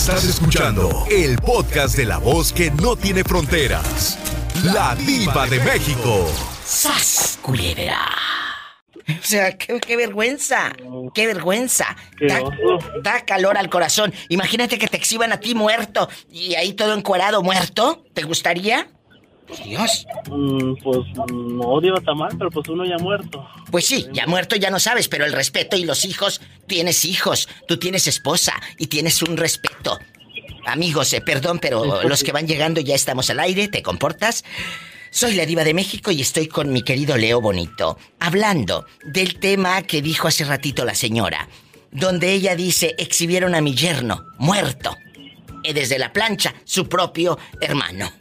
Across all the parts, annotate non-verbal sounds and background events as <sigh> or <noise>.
Estás escuchando el podcast de la voz que no tiene fronteras. La diva de México. ¡Sas, culebra! O sea, qué, vergüenza, qué vergüenza. Da, da, calor al corazón. Imagínate que te exhiban a ti muerto y ahí todo encuerado muerto. ¿Te gustaría? Dios. Mm, pues no digo tan mal, pero pues uno ya muerto. Pues sí, ya muerto ya no sabes, pero el respeto y los hijos, tienes hijos, tú tienes esposa y tienes un respeto. Amigos, eh, perdón, pero los que van llegando ya estamos al aire, ¿te comportas? Soy la diva de México y estoy con mi querido Leo Bonito, hablando del tema que dijo hace ratito la señora, donde ella dice, exhibieron a mi yerno, muerto, eh, desde la plancha, su propio hermano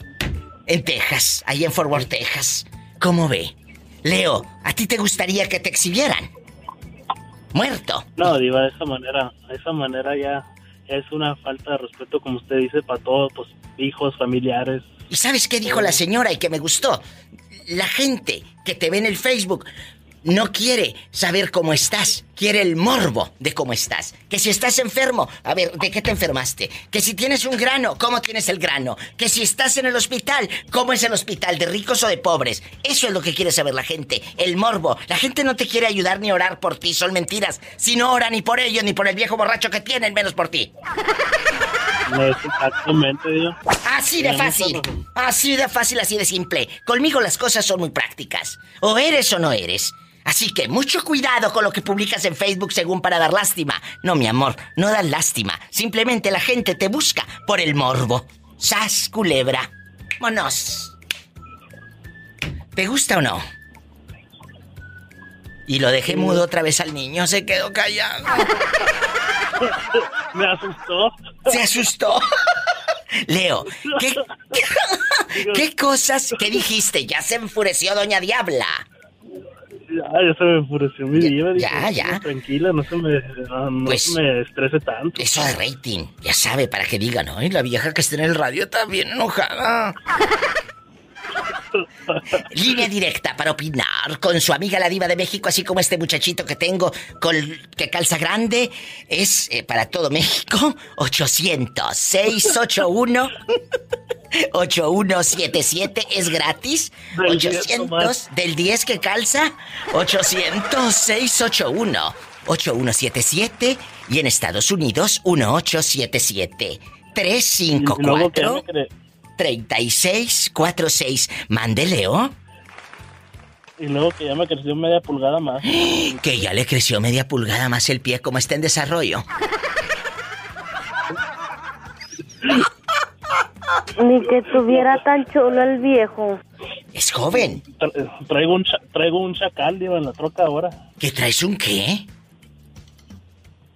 en Texas, ahí en Fort Worth, Texas. ¿Cómo ve? Leo, ¿a ti te gustaría que te exhibieran? Muerto. No, Diva, de esa manera, de esa manera ya, es una falta de respeto, como usted dice, para todos, pues, hijos, familiares. ¿Y sabes qué dijo la señora y que me gustó? La gente que te ve en el Facebook no quiere saber cómo estás, quiere el morbo de cómo estás. Que si estás enfermo, a ver, ¿de qué te enfermaste? Que si tienes un grano, ¿cómo tienes el grano? Que si estás en el hospital, ¿cómo es el hospital? ¿De ricos o de pobres? Eso es lo que quiere saber la gente, el morbo. La gente no te quiere ayudar ni orar por ti, son mentiras. Si no ora ni por ellos ni por el viejo borracho que tienen, menos por ti. Exactamente, Dios. Así de fácil. Así de fácil, así de simple. Conmigo las cosas son muy prácticas. O eres o no eres. Así que mucho cuidado con lo que publicas en Facebook según para dar lástima. No, mi amor, no das lástima. Simplemente la gente te busca por el morbo. Sas, culebra. Monos. ¿Te gusta o no? Y lo dejé mudo otra vez al niño, se quedó callado. <laughs> Me asustó. Se asustó. <laughs> Leo, <laughs> ¿qué, ¿qué cosas que dijiste? Ya se enfureció Doña Diabla. Ya, ya se me enfureció mi vida. Ya, ya. Tranquila, no se me, no, pues, me estrese tanto. Eso de rating, ya sabe, para que digan, ¿no? La vieja que está en el radio también enojada. <laughs> Línea directa para opinar con su amiga la diva de México, así como este muchachito que tengo con que calza grande, es eh, para todo México 800 681 <laughs> 8177 es gratis. 800 del 10 que calza 800 681 8177 y en Estados Unidos 1877 354 3646. Mande, Leo. Y luego que ya me creció media pulgada más. <gasps> Que ya le creció media pulgada más el pie, como está en desarrollo. <laughs> Ni que estuviera tan chulo el viejo. Es joven. traigo un, traigo un chacal, digo, en la troca ahora. ¿Que traes un qué?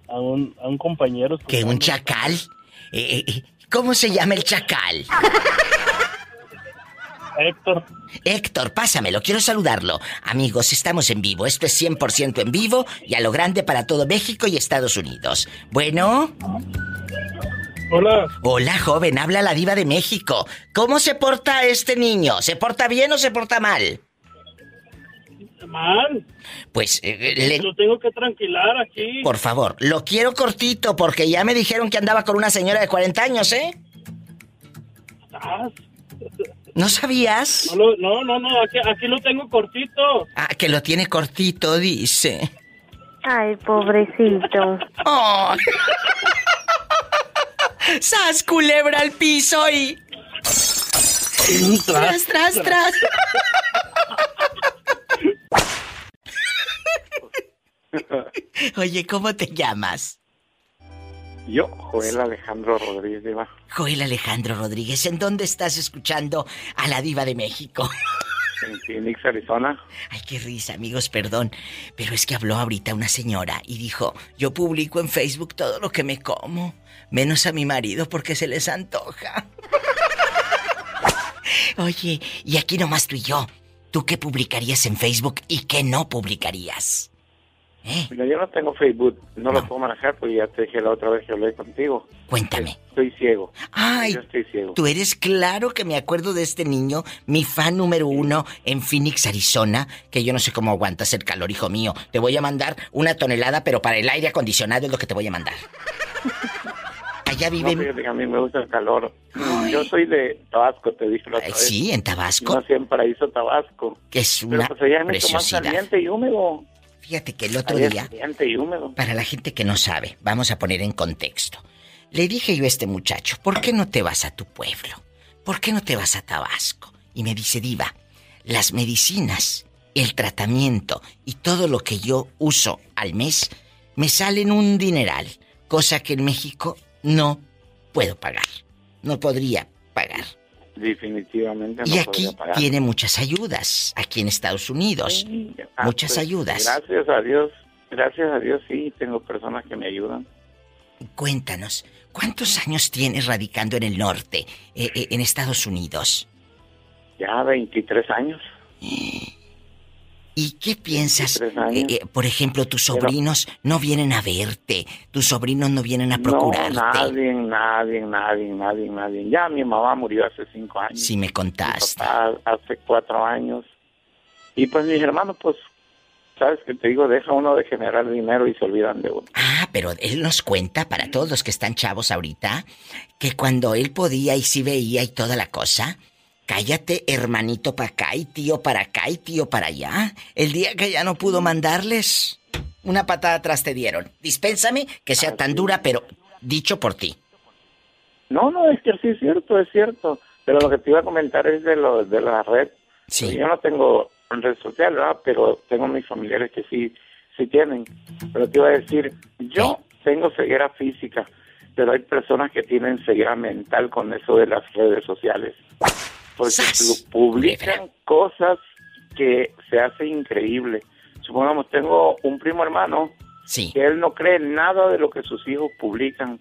A un, a un compañero. ¿Que un chacal? Eh, eh, eh ¿Cómo se llama el chacal? <laughs> Héctor. Héctor, pásamelo, quiero saludarlo. Amigos, estamos en vivo. Esto es 100% en vivo y a lo grande para todo México y Estados Unidos. Bueno. Hola. Hola, joven, habla la diva de México. ¿Cómo se porta este niño? ¿Se porta bien o se porta mal? Mal. Pues eh, le... Lo tengo que tranquilar aquí. Por favor, lo quiero cortito porque ya me dijeron que andaba con una señora de 40 años, ¿eh? Ah. ¿No sabías? No, no, no, no aquí, aquí, lo tengo cortito. Ah, que lo tiene cortito, dice. Ay, pobrecito. Oh. ¡Sas, culebra al piso y... tras, tras. tras. Oye, ¿cómo te llamas? Yo, Joel Alejandro Rodríguez, Diva. Joel Alejandro Rodríguez, ¿en dónde estás escuchando a la Diva de México? En Phoenix, Arizona. Ay, qué risa, amigos, perdón. Pero es que habló ahorita una señora y dijo: Yo publico en Facebook todo lo que me como, menos a mi marido porque se les antoja. Oye, y aquí nomás tú y yo. ¿Tú qué publicarías en Facebook y qué no publicarías? ¿Eh? yo no tengo Facebook, no, lo puedo manejar porque ya te dije la otra vez que hablé contigo. Cuéntame. Estoy ciego. Ay, yo estoy ciego. Tú eres claro que me acuerdo de este niño, mi fan número uno en Phoenix, Arizona, que yo no sé cómo aguantas el calor, hijo mío. Te voy a mandar una tonelada, pero para el aire acondicionado es lo que te voy a mandar. <laughs> Allá No, viven... fíjate a mí me gusta el calor. Yo soy de Tabasco, te dije la otra vez. sí, en Tabasco, Nací en Paraíso, Tabasco. que es Pero una pues allá mucho más preciosidad. caliente y húmedo. Fíjate que el otro Allá día, caliente y húmedo. para la gente que no sabe, vamos a poner en contexto. Le dije yo a este muchacho, ¿por qué no te vas a tu pueblo? ¿Por qué no te vas a Tabasco? Y me dice, diva, las medicinas, el tratamiento y todo lo que yo uso al mes me salen un dineral, cosa que en México no puedo pagar. No podría pagar. Definitivamente no y aquí podría pagar. tiene muchas ayudas, aquí en Estados Unidos. Sí, ah, muchas pues, ayudas. Gracias a Dios, gracias a Dios sí, tengo personas que me ayudan. Cuéntanos, ¿cuántos años tienes radicando en el norte, eh, eh, en Estados Unidos? Ya 23 años. ¿Y qué piensas? 23 años. Eh, eh, por ejemplo, tus sobrinos no vienen a verte, tus sobrinos no vienen a procurarte. No, nadie, nadie, nadie, nadie, nadie. Ya mi mamá murió hace cinco años. Si me Mi contaste. papá hace cuatro años. Y pues mis hermanos, pues, sabes que te digo, deja uno de generar dinero y se olvidan de uno. Ah, pero él nos cuenta, para todos los que están chavos ahorita, que cuando él podía y sí veía y toda la cosa, cállate hermanito para acá y tío para acá y tío para allá. El día que ya no pudo mandarles, una patada atrás te dieron. Dispénsame que sea tan dura, pero dicho por ti. No, no, es que sí es cierto, es cierto. Pero lo que te iba a comentar es de lo de la red. Sí. Yo no tengo red social, ¿verdad? Pero tengo mis familiares que sí, sí tienen. Pero te iba a decir, yo tengo ceguera física, pero hay personas que tienen ceguera mental con eso de las redes sociales. Porque ¡Sas! pu- publican cosas que se hace increíble. Supongamos, tengo un primo hermano Sí. que él no cree nada de lo que sus hijos publican.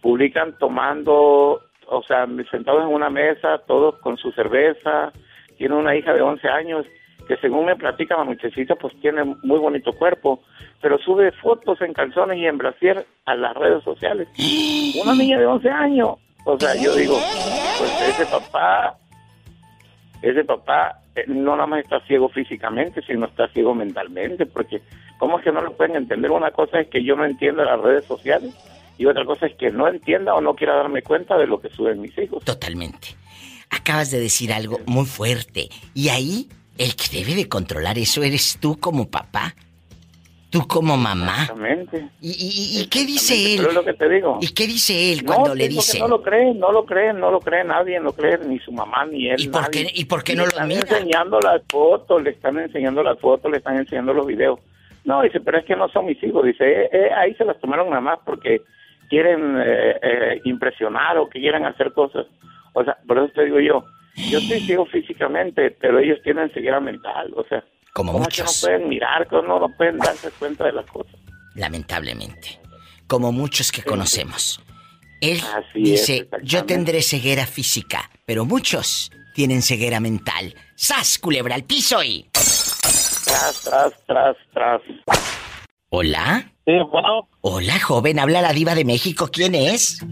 Publican tomando, o sea, sentados en una mesa, todos con su cerveza. Tiene una hija de 11 años que según me platica la muchachita, pues tiene muy bonito cuerpo, pero sube fotos en calzones y en brasier a las redes sociales. <gasps> Una niña de 11 años. O sea, yo digo, pues ese papá, ese papá eh, no nada más está ciego físicamente, sino está ciego mentalmente, porque ¿cómo es que no lo pueden entender? Una cosa es que yo no entienda las redes sociales y otra cosa es que no entienda o no quiera darme cuenta de lo que suben mis hijos. Totalmente. Acabas de decir algo muy fuerte. Y ahí, el que debe de controlar eso eres tú como papá. Tú como mamá. Exactamente. ¿Y, y- y qué dice él? Pero es lo que te digo. ¿Y qué dice él No, cuando le dice? No lo cree, no lo cree, no lo cree nadie, no cree ni su mamá ni él. ¿Y por nadie. qué- y por qué no Le lo están mira? enseñando las fotos, le están enseñando las fotos, le están enseñando los videos. No, dice, pero es que no son mis hijos. Dice, eh, eh, ahí se las tomaron nada más porque quieren eh, eh, impresionar o que quieran hacer cosas. O sea, por eso te digo yo, yo estoy ciego físicamente, pero ellos tienen ceguera mental. O sea, Como ¿cómo es que muchos. no pueden mirar, cómo no pueden darse cuenta de las cosas? Lamentablemente. Como muchos que conocemos. Él Así dice, yo tendré ceguera física, pero muchos tienen ceguera mental. ¡Sas, culebra al piso y... Tras, tras, tras, tras. ¿Hola? Sí, bueno, Hola, joven, habla la diva de México. ¿Quién es?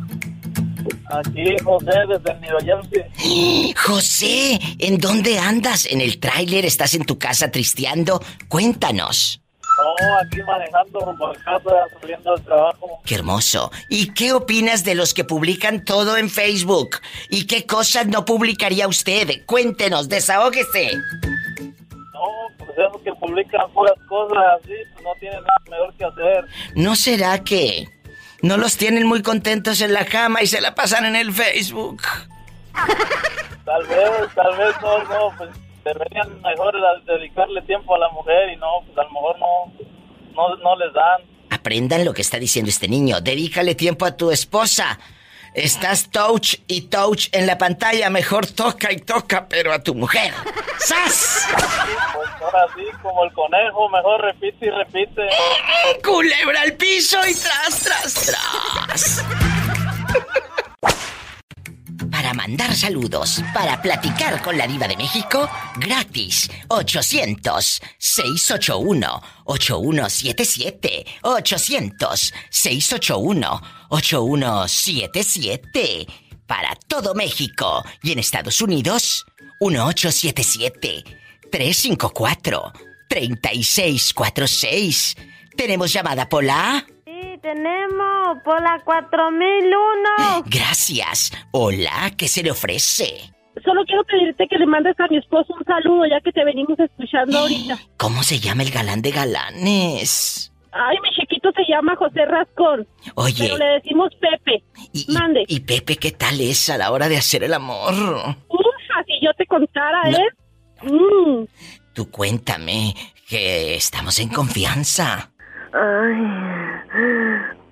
Aquí José desde Jersey. José, ¿en dónde andas? ¿En el tráiler? ¿Estás en tu casa tristeando? Cuéntanos. No, aquí manejando rumbo a casa, saliendo del trabajo. Qué hermoso. ¿Y qué opinas de los que publican todo en Facebook? ¿Y qué cosas no publicaría usted? Cuéntenos, desahógese. No, pues esos que publican puras cosas así, pues no tienen nada mejor que hacer. ¿No será que no los tienen muy contentos en la cama y se la pasan en el Facebook? Tal vez, tal vez no, no, pues deberían mejor dedicarle tiempo a la mujer y no, pues a lo mejor no, no, no les dan. Aprendan lo que está diciendo este niño. Dedícale tiempo a tu esposa. Estás touch y touch en la pantalla. Mejor toca y toca, pero a tu mujer. ¡Sas! Pues ahora sí, como el conejo, mejor repite y repite. Culebra al piso y tras, tras, tras. Para mandar saludos, para platicar con la diva de México, gratis. 800-681-8177. 800-681-8177. Para todo México. Y en Estados Unidos, 1877-354-3646. ¿Tenemos llamada, Pola? Sí, tenemos por la 4001. Gracias. Hola, ¿qué se le ofrece? Solo quiero pedirte que le mandes a mi esposo un saludo, ya que te venimos escuchando <gasps> ahorita. ¿Cómo se llama el galán de galanes? Ay, mi chiquito se llama José Rascón. Oye. Pero le decimos Pepe. Y, y- Mande. y Pepe, ¿qué tal es a la hora de hacer el amor? Ufa, si yo te contara, No. ¿eh? Mm. Tú cuéntame, que estamos en confianza. Ay.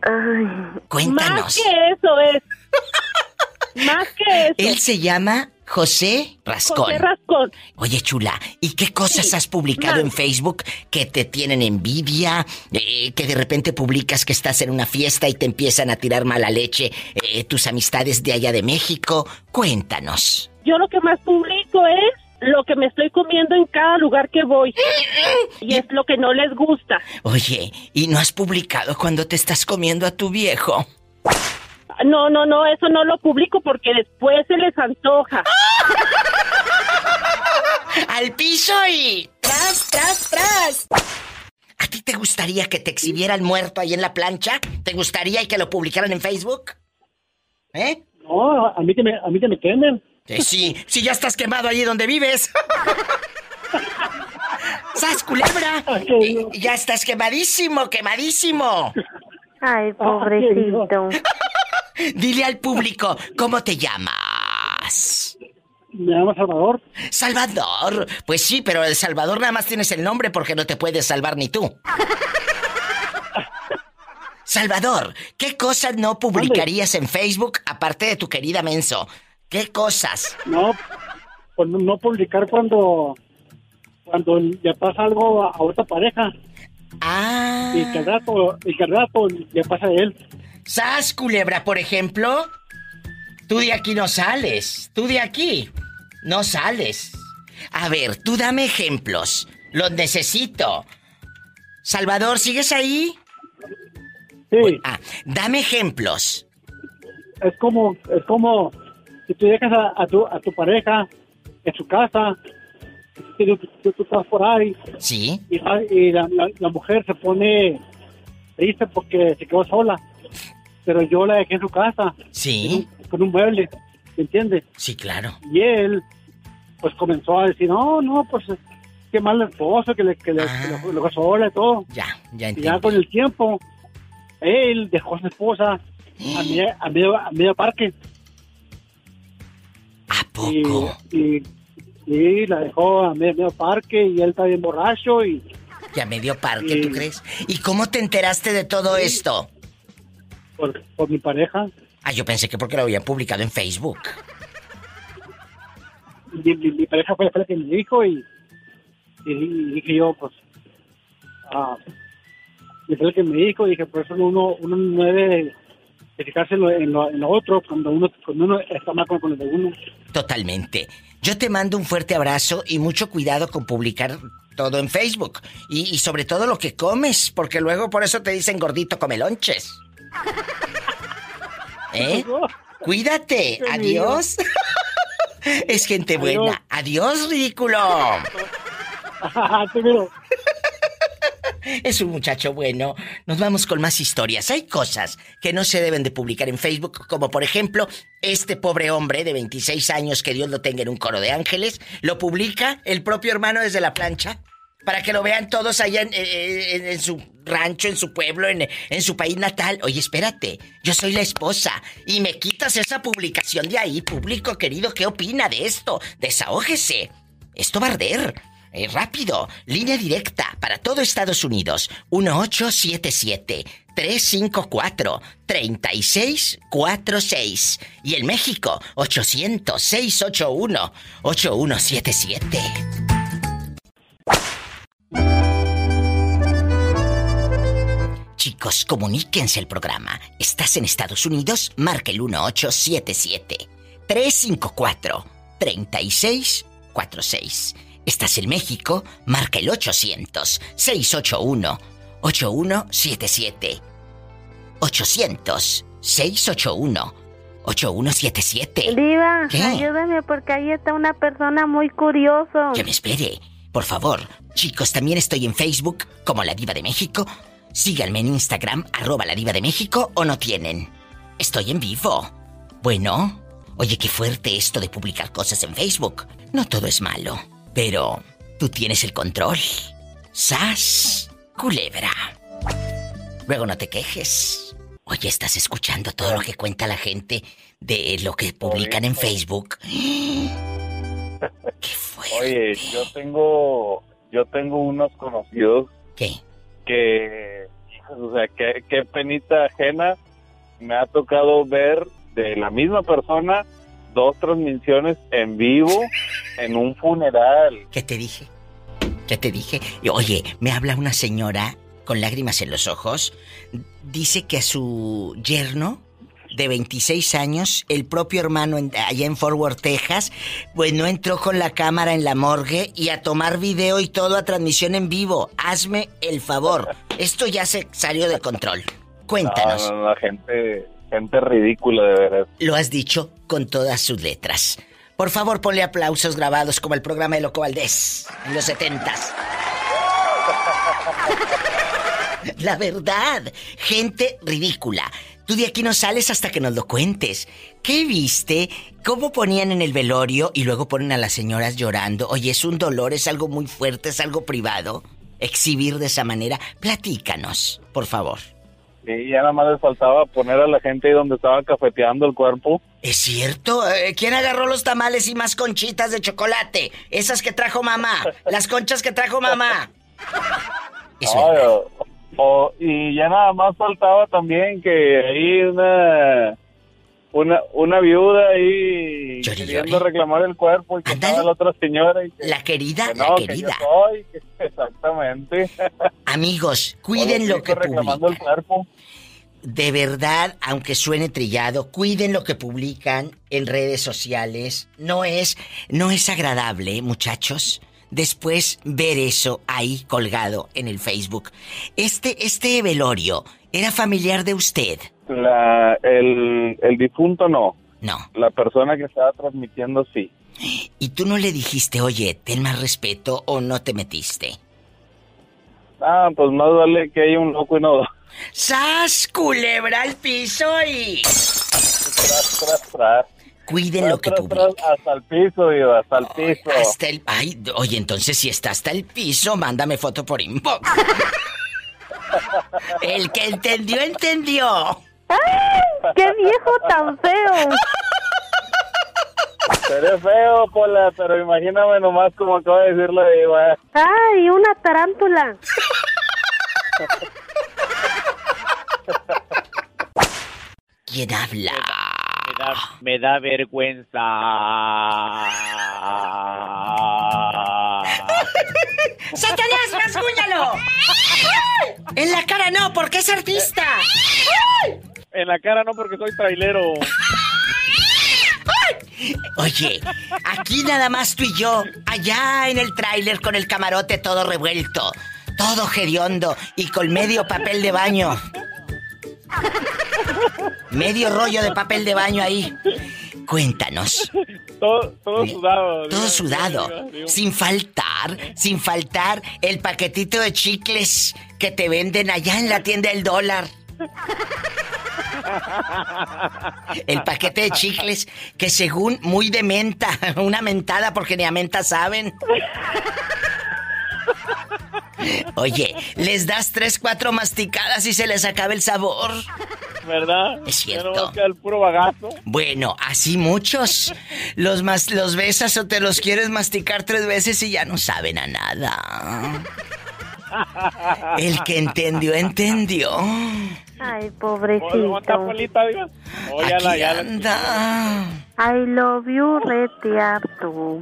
Ay. Más Cuéntanos. que eso es. <laughs> Más que eso. Él se llama José Rascón. José Rascón. Oye, chula, ¿y qué cosas Sí, has publicado en Facebook que te tienen envidia? Eh, que de repente publicas que estás en una fiesta y te empiezan a tirar mala leche eh, tus amistades de allá de México. Cuéntanos. Yo lo que más publico es lo que me estoy comiendo en cada lugar que voy. <laughs> Y es lo que no les gusta. Oye, ¿y no has publicado cuando te estás comiendo a tu viejo? No, no, no, eso no lo publico porque después se les antoja. <laughs> ¡Al piso y... ¡Tras, tras, tras! ¿A ti te gustaría que te exhibieran muerto ahí en la plancha? ¿Te gustaría y que lo publicaran en Facebook? ¿Eh? No, a mí que me, a mí que me quemen. Eh, sí, sí, ya estás quemado allí donde vives. <laughs> ¡Sas, culebra! Eh, Ya estás quemadísimo, quemadísimo. Ay, pobrecito. <laughs> Dile al público, ¿cómo te llamas? Me llamo Salvador. Salvador. Pues sí, pero el Salvador nada más tienes el nombre porque no te puedes salvar ni tú. <laughs> Salvador, ¿qué cosas no publicarías en Facebook aparte de tu querida Menso? ¿Qué cosas? No, pues no- no publicar cuando cuando le pasa algo a, a otra pareja Ah. y que al rato, y que al rato le pasa a él. ¿Sas, culebra, por ejemplo? Tú de aquí no sales. Tú de aquí no sales. A ver, tú dame ejemplos. Los necesito. Salvador, ¿sigues ahí? Sí, Ah, dame ejemplos. es como es como si tú dejas a, a tu a tu pareja en su casa y tú, tú- tú estás por ahí ¿Sí? y, la, y la- la- la mujer se pone triste porque se quedó sola, pero yo la dejé en su casa ¿Sí? con un mueble, ¿me entiendes? Sí, claro. Y él, pues comenzó a decir, no, no, pues qué mal esposo, que le, que le, Ah. que lo dejó sola y todo. Ya, ya Y ya entiendo. con el tiempo, él dejó a su esposa a <gasps> medio, a medio, a medio parque. ¿A Y, y, y la dejó a medio, parque y él está bien borracho y Ya medio parque, ¿tú Sí. crees? ¿Y cómo te enteraste de todo esto? por, por mi pareja. Ah, yo pensé que porque lo habían publicado en Facebook. Mi, mi- mi pareja fue, fue la que me dijo y, y, y dije yo, pues, ah, y fue la que me dijo, dije, por eso uno, uno no debe de fijarse en lo, en lo- en lo otro cuando uno, cuando uno está mal con, con lo de uno. Totalmente. Yo te mando un fuerte abrazo y mucho cuidado con publicar todo en Facebook. Y, y sobre todo lo que comes, porque luego por eso te dicen gordito come lonches. <laughs> ¿Eh? Cuídate. Adiós. <laughs> es gente buena. Adiós, ridículo. <laughs> Es un muchacho bueno. Nos vamos con más historias. Hay cosas que no se deben de publicar en Facebook, como por ejemplo, este pobre hombre de 26 años, que Dios lo tenga en un coro de ángeles, lo publica el propio hermano desde la plancha, para que lo vean todos allá en, en- en su rancho, en su pueblo, en, en su país natal. Oye, espérate, yo soy la esposa y me quitas esa publicación de ahí, público querido, ¿qué opina de esto? Desahógese. Esto va a arder. Eh, rápido, línea directa para todo Estados Unidos. 1877-354-3646. Y en México, 800-681-8177. Chicos, comuníquense al programa. ¿Estás en Estados Unidos? Marca el 1877-354-3646. ¿Estás en México? Marca el 800-681-8177. 800-681-8177. Diva, ¿Qué? ayúdame porque ahí está una persona muy curioso. Que me espere. Por favor, chicos, también estoy en Facebook como la Diva de México. Síganme en Instagram, arroba la diva de México, o no tienen. Estoy en vivo. Bueno, oye, qué fuerte esto de publicar cosas en Facebook. No todo es malo, pero tú tienes el control. ¡Sas! Culebra. Luego no te quejes. Oye, estás escuchando todo lo que cuenta la gente de lo que publican en Facebook. <laughs> ¡Qué fuerte! Oye, yo tengo, yo tengo unos conocidos ¿Qué? que, o sea, qué, qué penita ajena me ha tocado ver de la misma persona dos transmisiones en vivo <laughs> en un funeral. ¿Qué te dije? ¿Qué te dije? Oye, me habla una señora con lágrimas en los ojos. Dice que a su yerno de 26 años, el propio hermano en- allá en Fort Worth, Texas, pues no entró con la cámara en la morgue y a tomar video y todo a transmisión en vivo. Hazme el favor. Esto ya se salió de control. Cuéntanos. No, no, no, gente, gente ridícula de veras. Lo has dicho con todas sus letras. Por favor, ponle aplausos grabados como el programa de Loco Valdés en los setentas. <laughs> La verdad, gente ridícula. Tú de aquí no sales hasta que nos lo cuentes. ¿Qué viste? ¿Cómo ponían en el velorio y luego ponen a las señoras llorando? Oye, es un dolor, es algo muy fuerte, es algo privado. Exhibir de esa manera. Platícanos, por favor. Y ya nada más les faltaba poner a la gente ahí donde estaba cafeteando el cuerpo. Es cierto. eh, ¿Quién agarró los tamales y más conchitas de chocolate? Esas que trajo mamá. <laughs> Las conchas que trajo mamá. Es Ay, verdad. o- o- y ya nada más faltaba también que ahí una una una viuda ahí Llore, queriendo llore. reclamar el cuerpo y que Ándale. estaba la otra señora y que, La querida, que la no, que yo querida. soy, que- <laughs> exactamente. Amigos, cuiden lo que reclamando el cuerpo. De verdad, aunque suene trillado, cuiden lo que publican en redes sociales. No es, no es agradable, muchachos. Después ver eso ahí colgado en el Facebook. Este, este velorio, ¿era familiar de usted? La, el, el difunto no, No. la persona que estaba transmitiendo sí. ¿Y tú no le dijiste, oye, ten más respeto o no te metiste? Ah, pues más vale que haya un loco y no. ¡Sas! Culebra al piso y. Tras, tras, tras. Cuiden Tras, lo que publican. hasta el piso, Diva, hasta el piso. Hasta el. Ay, oye, entonces si está hasta el piso, mándame foto por inbox. <laughs> el que entendió, entendió. ¡Qué viejo tan feo! Seré feo, Pola, pero imagíname nomás como acaba de decir la Diva. ¡Ay, una tarántula! ¿Quién habla? Me da, me da vergüenza. ¡Satanás, rasguñalo! En la cara no, porque es artista. En la cara no porque soy trailero. Oye, aquí nada más tú y yo, allá en el tráiler con el camarote todo revuelto, todo hediondo y con medio papel de baño. Medio rollo de papel de baño ahí. Cuéntanos, Todo, todo sudado. todo sudado, sin faltar, sin faltar el paquetito de chicles que te venden allá en la tienda del dólar. El paquete de chicles que según muy de menta, <laughs> una mentada porque ni a menta saben. Oye, les das tres, cuatro masticadas y se les acaba el sabor. ¿Verdad? Es cierto. el puro bagazo. Bueno, así muchos. Los más los besas o te los quieres masticar tres veces y ya no saben a nada. El que entendió, entendió. ¡Ay, Oh, ¿Levanta pobrecito! Polita, Diva? Oh, ya la, ya la- anda. I love you, retearto.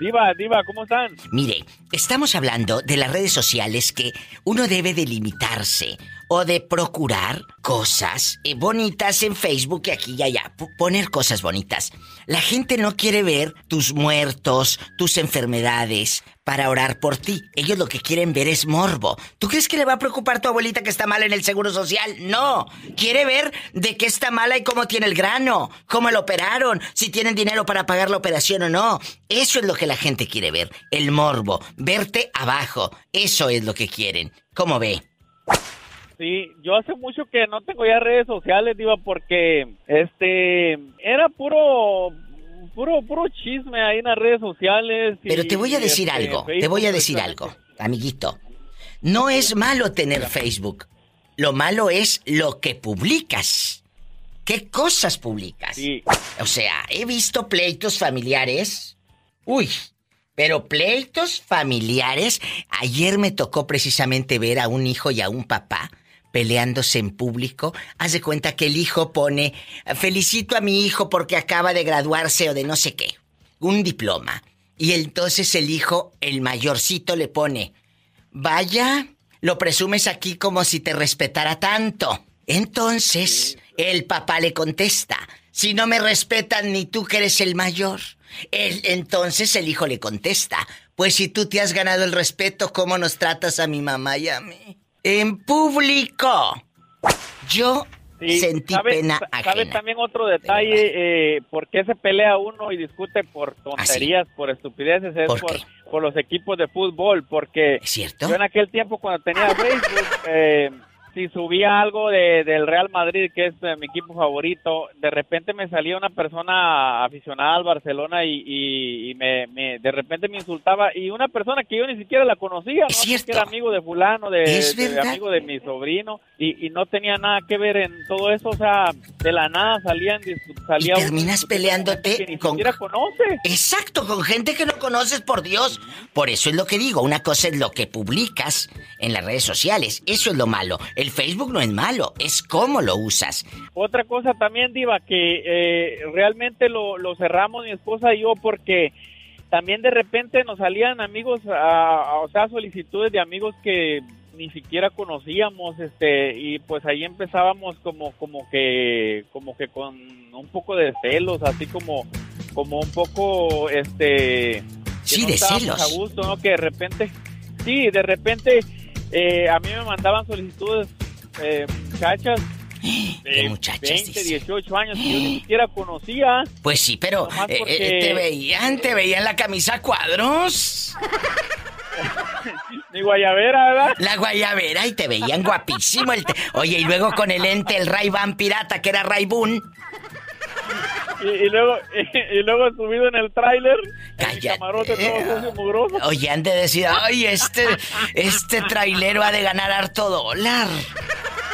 Diva, Diva, ¿cómo están? Mire, estamos hablando de las redes sociales que uno debe de limitarse o de procurar cosas eh, bonitas en Facebook y aquí y allá. Poner cosas bonitas. La gente no quiere ver tus muertos, tus enfermedades para orar por ti. Ellos lo que quieren ver es morbo. ¿Tú crees que le va a preocupar tu abuelita que está mala en el seguro social? No. Quiere ver de qué está mala y cómo tiene el grano, cómo lo operaron, si tienen dinero para pagar la operación o no. Eso es lo que la gente quiere ver. El morbo. Verte abajo. Eso es lo que quieren. ¿Cómo ve? Sí, yo hace mucho que no tengo ya redes sociales, Diva, porque este era puro puro puro chisme ahí en las redes sociales. y- Pero te voy a decir este, algo, te voy a decir algo, amiguito. No es malo tener Facebook. Lo malo es lo que publicas. ¿Qué cosas publicas? Sí. O sea, he visto pleitos familiares. Uy, pero pleitos familiares. Ayer me tocó precisamente ver a un hijo y a un papá peleándose en público. Haz de cuenta que el hijo pone, felicito a mi hijo porque acaba de graduarse o de no sé qué, un diploma. Y entonces el hijo, el mayorcito, le pone, vaya, lo presumes aquí como si te respetara tanto. Entonces, el papá le contesta, si no me respetan ni tú que eres el mayor. Él- entonces el hijo le contesta, pues si tú te has ganado el respeto, ¿cómo nos tratas a mi mamá y a mí? En público. Yo Sí, sentí ¿sabe- pena sa- ¿Sabe ajena. también otro detalle? Eh, ¿Por qué se pelea uno y discute por tonterías, por estupideces? Es ¿Ah, ¿Por por, los equipos de fútbol. Porque ¿Es cierto? yo en aquel tiempo cuando tenía <laughs> Facebook, eh, si subía algo de, del Real Madrid, que es eh, mi equipo favorito, de repente me salía una persona aficionada al Barcelona y, y- y me, me- de repente me insultaba. Y una persona que yo ni siquiera la conocía, Es que era amigo de fulano, de, amigo de mi sobrino, y, y no tenía nada que ver en todo eso. O sea, de la nada salían, salía uno terminas discutiendo peleándote que ni con- siquiera conoce. Exacto, con gente que no conoces, por Dios. Por eso es lo que digo, una cosa es lo que publicas en las redes sociales, eso es lo malo. El Facebook no es malo, es cómo lo usas. Otra cosa también, Diva, que eh, realmente lo, lo cerramos mi esposa y yo porque también de repente nos salían amigos, a- a- o sea, solicitudes de amigos que ni siquiera conocíamos, este, y pues ahí empezábamos como, como que, como que con un poco de celos, así como, como un poco, este, que Sí, no de celos. a gusto, ¿no? Que de repente, sí, de repente eh, a mí me mandaban solicitudes eh, muchachas <gasps> ¿Qué de muchachas 20, dice? 18 años que yo ni <gasps> siquiera conocía. Pues sí, pero eh, porque- eh, te veían, te veían la camisa a cuadros, <laughs> Mi guayabera, ¿verdad? la guayabera y te veían guapísimo. el te- Oye, y luego con el lente, el Ray Ban pirata que era Ray Boon. Y, y luego <laughs> y, luego subido en el tráiler, camarote todo sucio y mugroso. Oye, han de decir, ay, este, este trailero ha de ganar harto dólar.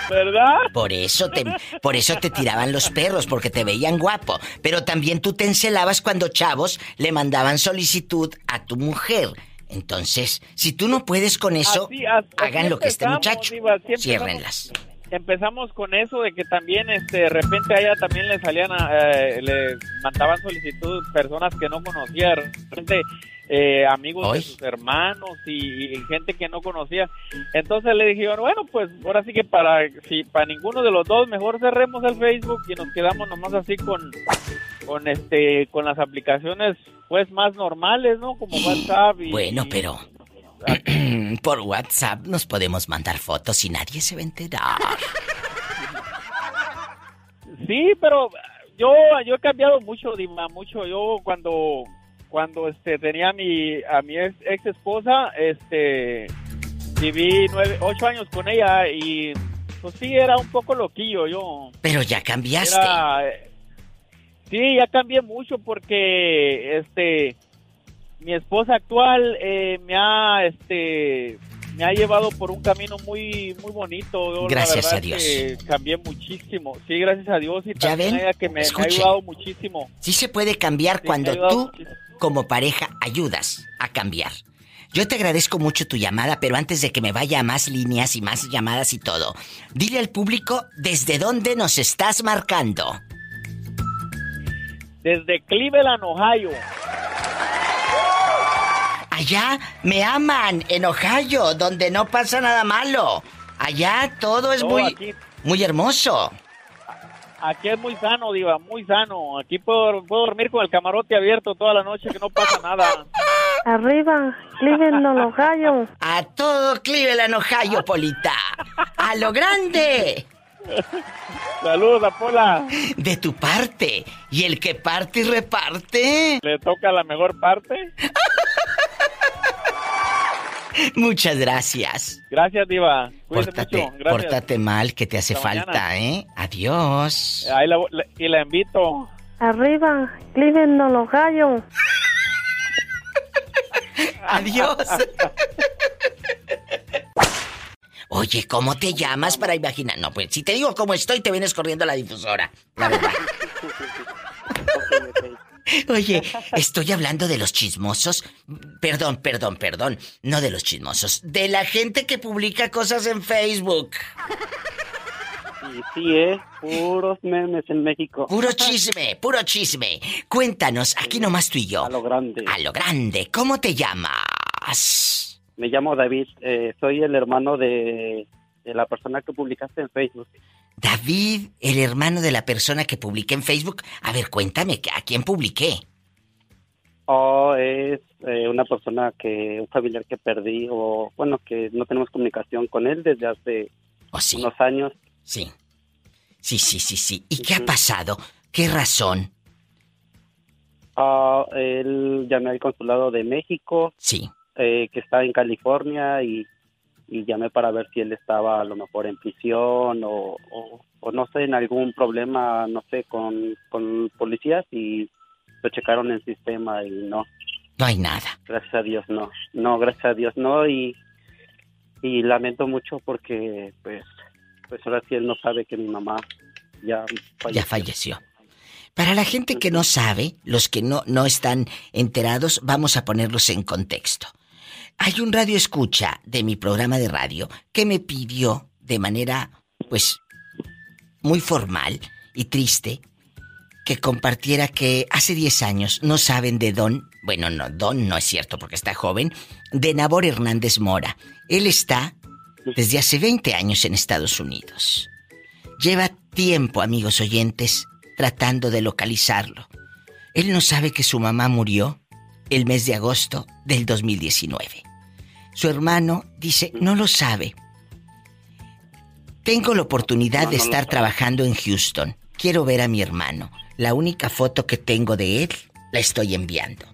¿Verdad? Por eso te, por eso te tiraban los perros, porque te veían guapo. Pero también tú te encelabas cuando chavos le mandaban solicitud a tu mujer. Entonces, si tú no puedes con eso, Así- así hagan lo que este muchacho. Ciérrenlas. Empezamos con eso de que también este de repente a ella también le salían a- eh, le mandaban solicitud personas que no conocía, de repente eh, amigos de sus hermanos y, y gente que no conocía. Entonces le dije, bueno, pues ahora sí que para si para ninguno de los dos mejor cerremos el Facebook y nos quedamos nomás así con con este con las aplicaciones pues más normales, ¿no? Como WhatsApp y Bueno, y- pero <clears throat> por WhatsApp nos podemos mandar fotos y nadie se va a enterar. Sí, pero yo yo he cambiado mucho, Dima, mucho. Yo cuando cuando este tenía a mi a mi ex, ex esposa, este viví nueve, ocho años con ella y pues sí era un poco loquillo yo. Pero ya cambiaste. Era, eh, sí, ya cambié mucho porque este mi esposa actual eh, me ha este me ha llevado por un camino muy muy bonito. Yo, Gracias a Dios. que cambié muchísimo. Sí, gracias a Dios y ¿Ya también ven? que me, me ha ayudado muchísimo. Sí se puede cambiar Sí, cuando tú, muchísimo. como pareja, ayudas a cambiar. Yo te agradezco mucho tu llamada, pero antes de que me vaya a más líneas y más llamadas y todo, dile al público desde dónde nos estás marcando. Desde Cleveland, Ohio. Allá me aman, en Ohio, donde no pasa nada malo. Allá todo es No, muy, aquí- muy hermoso. Aquí es muy sano, Diva, muy sano. Aquí puedo, puedo dormir con el camarote abierto toda la noche que no pasa nada. <laughs> Arriba, Cleveland, Ohio. A todo Cleveland, Ohio, Polita. A lo grande. <laughs> Saludos, Apola. De tu parte. Y el que parte y reparte. ¿Le toca la mejor parte? <laughs> <laughs> Muchas gracias. Gracias, Diva. Cuídese Pórtate, mucho. Gracias. pórtate mal, que te hace Hasta falta, mañana. ¿eh? Adiós. Ahí la, la- y la invito. Arriba, Cleveland los gallos. <laughs> Adiós. Oye, ¿cómo te llamas para imaginar? No, pues si te digo cómo estoy, te vienes corriendo a la difusora. La verdad. <laughs> Oye, <laughs> estoy hablando de los chismosos. Perdón, perdón, perdón. No de los chismosos. De la gente que publica cosas en Facebook. Y sí, ¿eh? Puros memes en México. Puro <laughs> chisme, puro chisme. Cuéntanos, aquí nomás tú y yo. A lo grande. A lo grande. ¿Cómo te llamas? Me llamo David, eh, soy el hermano de, de la persona que publicaste en Facebook. David, el hermano de la persona que publiqué en Facebook. A ver, cuéntame, ¿a quién publiqué? O es eh, una persona que, un familiar que perdí, o bueno, que no tenemos comunicación con él desde hace unos años. Sí. Sí, sí, sí, sí. ¿Y qué ha pasado? ¿Qué razón? Ah, él llamé al consulado de México. Sí. eh, que está en California y, y llamé para ver si él estaba a lo mejor en prisión o, o, o no sé, en algún problema, no sé, con, con policías y lo checaron en el sistema y no, No hay nada. gracias a Dios no, no, gracias a Dios no y, y lamento mucho porque pues, pues ahora sí él no sabe que mi mamá ya falleció. Ya falleció. Para la gente que no sabe, los que no, no están enterados, vamos a ponerlos en contexto. Hay un radio escucha de mi programa de radio que me pidió de manera, pues, muy formal y triste que compartiera que hace 10 años no saben de Don, bueno, no, Don no es cierto porque está joven, de Nabor Hernández Mora. Él está desde hace 20 años en Estados Unidos. Lleva tiempo, amigos oyentes, tratando de localizarlo. Él no sabe que su mamá murió el mes de agosto del 2019. Su hermano dice, no lo sabe. Tengo la oportunidad No, de no estar trabajando en Houston. Quiero ver a mi hermano. La única foto que tengo de él la estoy enviando.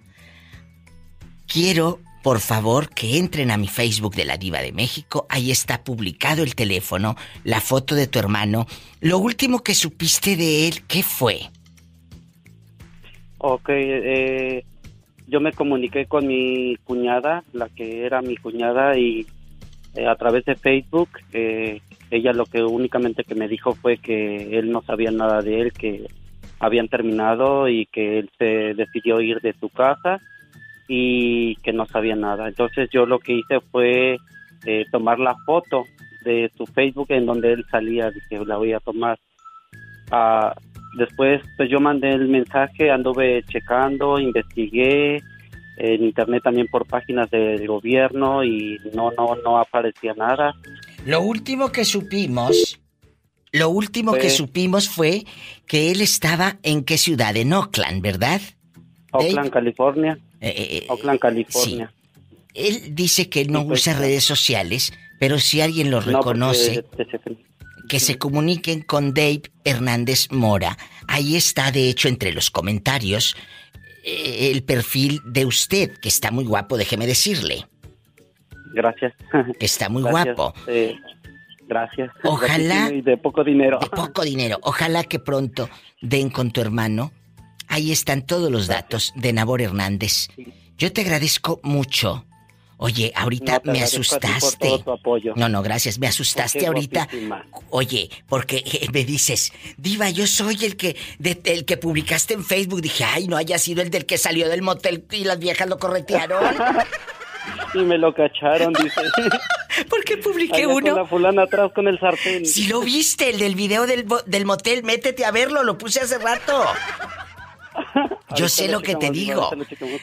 Quiero, por favor, que entren a mi Facebook de la Diva de México. Ahí está publicado el teléfono, la foto de tu hermano. Lo último que supiste de él, ¿qué fue? Ok, eh, yo me comuniqué con mi cuñada, la que era mi cuñada, y eh, a través de Facebook, eh, ella lo que únicamente que me dijo fue que él no sabía nada de él, que habían terminado y que él se decidió ir de su casa y que no sabía nada. Entonces yo lo que hice fue eh, tomar la foto de su Facebook en donde él salía, dije, la voy a tomar. Ah, después, pues yo mandé el mensaje, anduve checando, investigué en internet también por páginas del gobierno y no, no, no aparecía nada. Lo último que supimos, lo último que supimos fue que él estaba en qué ciudad, en Oakland, ¿verdad? Oakland, California. Eh, Oakland, California. Él dice que no Sí, pues, usa sí. redes sociales, pero si alguien lo No, porque reconoce, que se comuniquen con Dave Hernández Mora. Ahí está, de hecho, entre los comentarios, eh, el perfil de usted, que está muy guapo, déjeme decirle. Gracias. Está muy Gracias, guapo. eh, gracias. Ojalá- Y de poco dinero. De poco dinero. Ojalá que pronto den con tu hermano. Ahí están todos los datos de Nabor Hernández. Yo te agradezco mucho. Oye, ahorita No, me por asustaste. todo tu apoyo. No, no, gracias. Me asustaste ahorita. guapísima. Oye, porque eh, me dices, Diva, yo soy el que de- el que publicaste en Facebook. Dije, ay, no haya sido el del que salió del motel y las viejas lo corretearon. <laughs> Y me lo cacharon, dice. <laughs> ¿Por qué publiqué Allá uno? Con la fulana atrás con el sartén. Si lo viste, el del video del, del motel, métete a verlo, lo puse hace rato. Yo sé lo lo que te digo.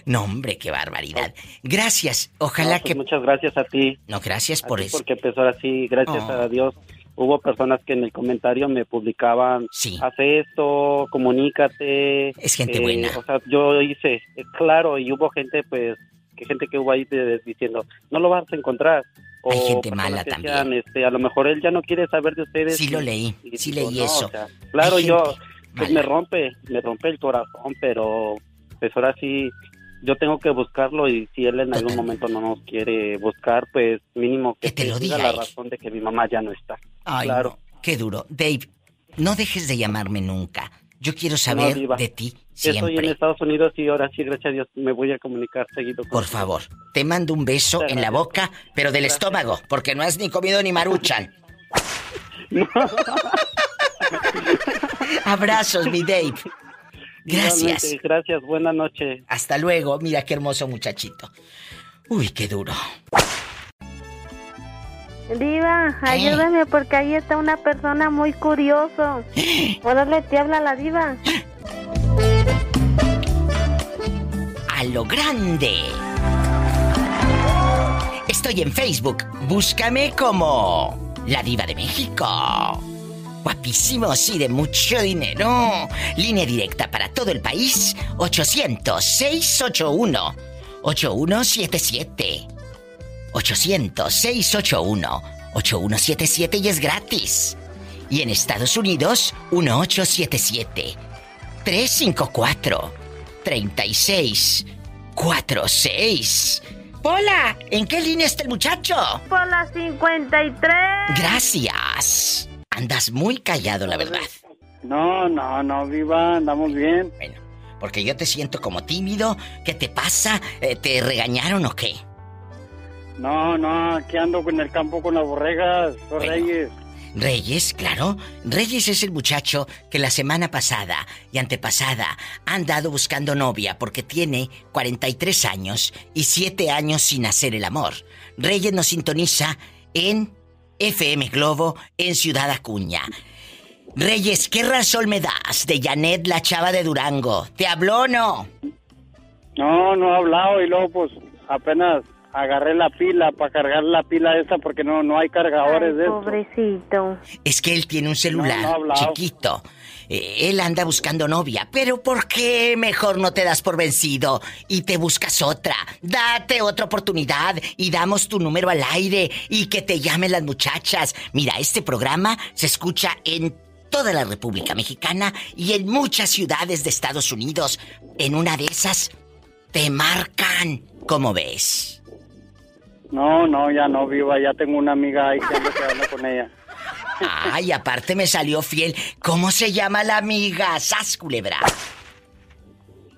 No, hombre, qué barbaridad. Gracias. Ojalá No, pues que. Muchas gracias a ti. No, gracias A por eso. Porque pues ahora sí, gracias Oh. a Dios, hubo personas que en el comentario me publicaban, Sí. haz esto, comunícate. Es gente buena. O sea, yo hice, eh, claro, y hubo gente pues, que gente que hubo ahí de- diciendo, no lo vas a encontrar. O Hay gente mala también. este, a lo mejor él ya no quiere saber de ustedes. Sí y- lo leí, y sí digo, leí no, eso. o sea, claro, yo, pues me rompe, me rompe el corazón, pero pues ahora sí, yo tengo que buscarlo y si él en algún momento no nos quiere buscar, pues mínimo que, te lo diga diga la razón de que mi mamá ya no está. Ay, claro. no, qué duro. Dave, no dejes de llamarme nunca. Yo quiero saber No, de ti Estoy en siempre. Estados Unidos y ahora sí, gracias a Dios, me voy a comunicar seguido. con Por favor, te mando un beso en la boca, pero del estómago, porque no has ni comido ni maruchan. <laughs> Abrazos, mi Dave. Gracias. Gracias, buena noche. Hasta luego. Mira qué hermoso muchachito. Uy, qué duro. Diva, ayúdame porque ahí está una persona muy curioso. <gasps> Órale, te habla la diva. <gasps> A lo grande. Estoy en Facebook. Búscame como la diva de México. Guapísimos y de mucho dinero. Línea directa para todo el país. 800-681-8177. 800-681-8177 y es gratis. Y en Estados Unidos, 1877 354 3646. Hola, ¿en qué línea está el muchacho? Por la 53. Gracias. Andas muy callado, la verdad. No, no, no, viva, andamos bien. Bueno, porque yo te siento como tímido. ¿Qué te pasa? Eh, ¿Te regañaron o qué? No, no, aquí ando en el campo con las borregas, los Bueno. reyes. Reyes, claro. Reyes es el muchacho que la semana pasada y antepasada ha andado buscando novia porque tiene 43 años y 7 años sin hacer el amor. Reyes nos sintoniza en FM Globo en Ciudad Acuña. Reyes, ¿qué razón me das de Janet, la chava de Durango? ¿Te habló o no? No, no ha hablado y luego pues apenas agarré la pila para cargar la pila esta porque no, no hay cargadores de esto. Pobrecito. Es que él tiene un celular No, no chiquito. Eh, él anda buscando novia, pero ¿por qué mejor no te das por vencido y te buscas otra? Date otra oportunidad y damos tu número al aire y que te llamen las muchachas. Mira, este programa se escucha en toda la República Mexicana y en muchas ciudades de Estados Unidos. En una de esas te marcan. ¿Cómo ves? No, no, ya no, viva, ya tengo una amiga ahí que ando con ella. Ay, aparte me salió fiel. ¿Cómo se llama la amiga? Sas culebra.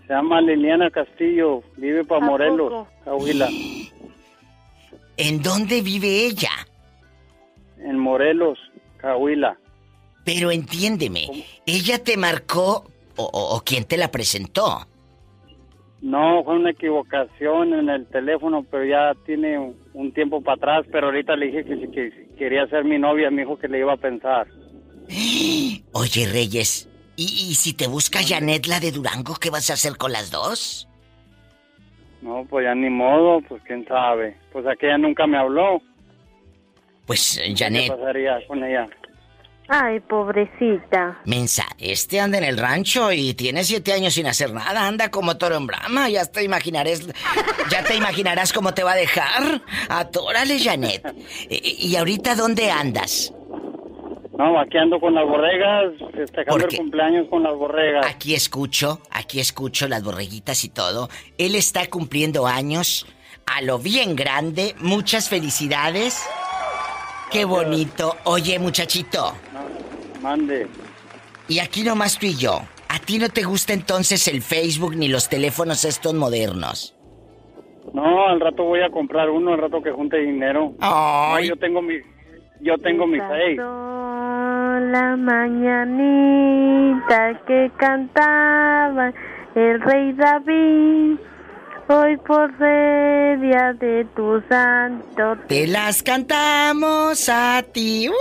Se llama Liliana Castillo, vive para ¿A Morelos, poco? Coahuila. ¿En dónde vive ella? En Morelos, Coahuila. Pero entiéndeme, ¿ella te marcó o, o- o quién te la presentó? No, fue una equivocación en el teléfono, pero ya tiene un- tiempo para atrás, pero ahorita le dije que si que quería ser mi novia, me dijo que le iba a pensar. <gasps> Oye, Reyes, ¿y, y si te busca Janet la de Durango, qué vas a hacer con las dos? No, pues ya ni modo, pues quién sabe. Pues aquella nunca me habló. Pues, eh, ¿Qué Janet, pasaría con ella? Ay, pobrecita. mensa, este anda en el rancho y tiene siete años sin hacer nada, anda como toro en brama, ya te imaginarás, ya te imaginarás cómo te va a dejar. Atórale, Janet. ¿Y, y ahorita dónde andas? No, aquí ando con las borregas, festejando ¿Por el cumpleaños con las borregas. Aquí escucho, aquí escucho las borreguitas y todo. Él está cumpliendo años a lo bien grande. Muchas felicidades. Qué bonito. Oye, muchachito, Mande. y aquí nomás tú y yo. ¿A ti no te gusta entonces el Facebook ni los teléfonos estos modernos? No, al rato voy a comprar uno, al rato que junte dinero. No, Ay. yo tengo mi, yo tengo mi face. Cantó la mañanita que cantaba el rey David. Hoy por ser día de tu santo. Te las cantamos a ti. ¡Uh!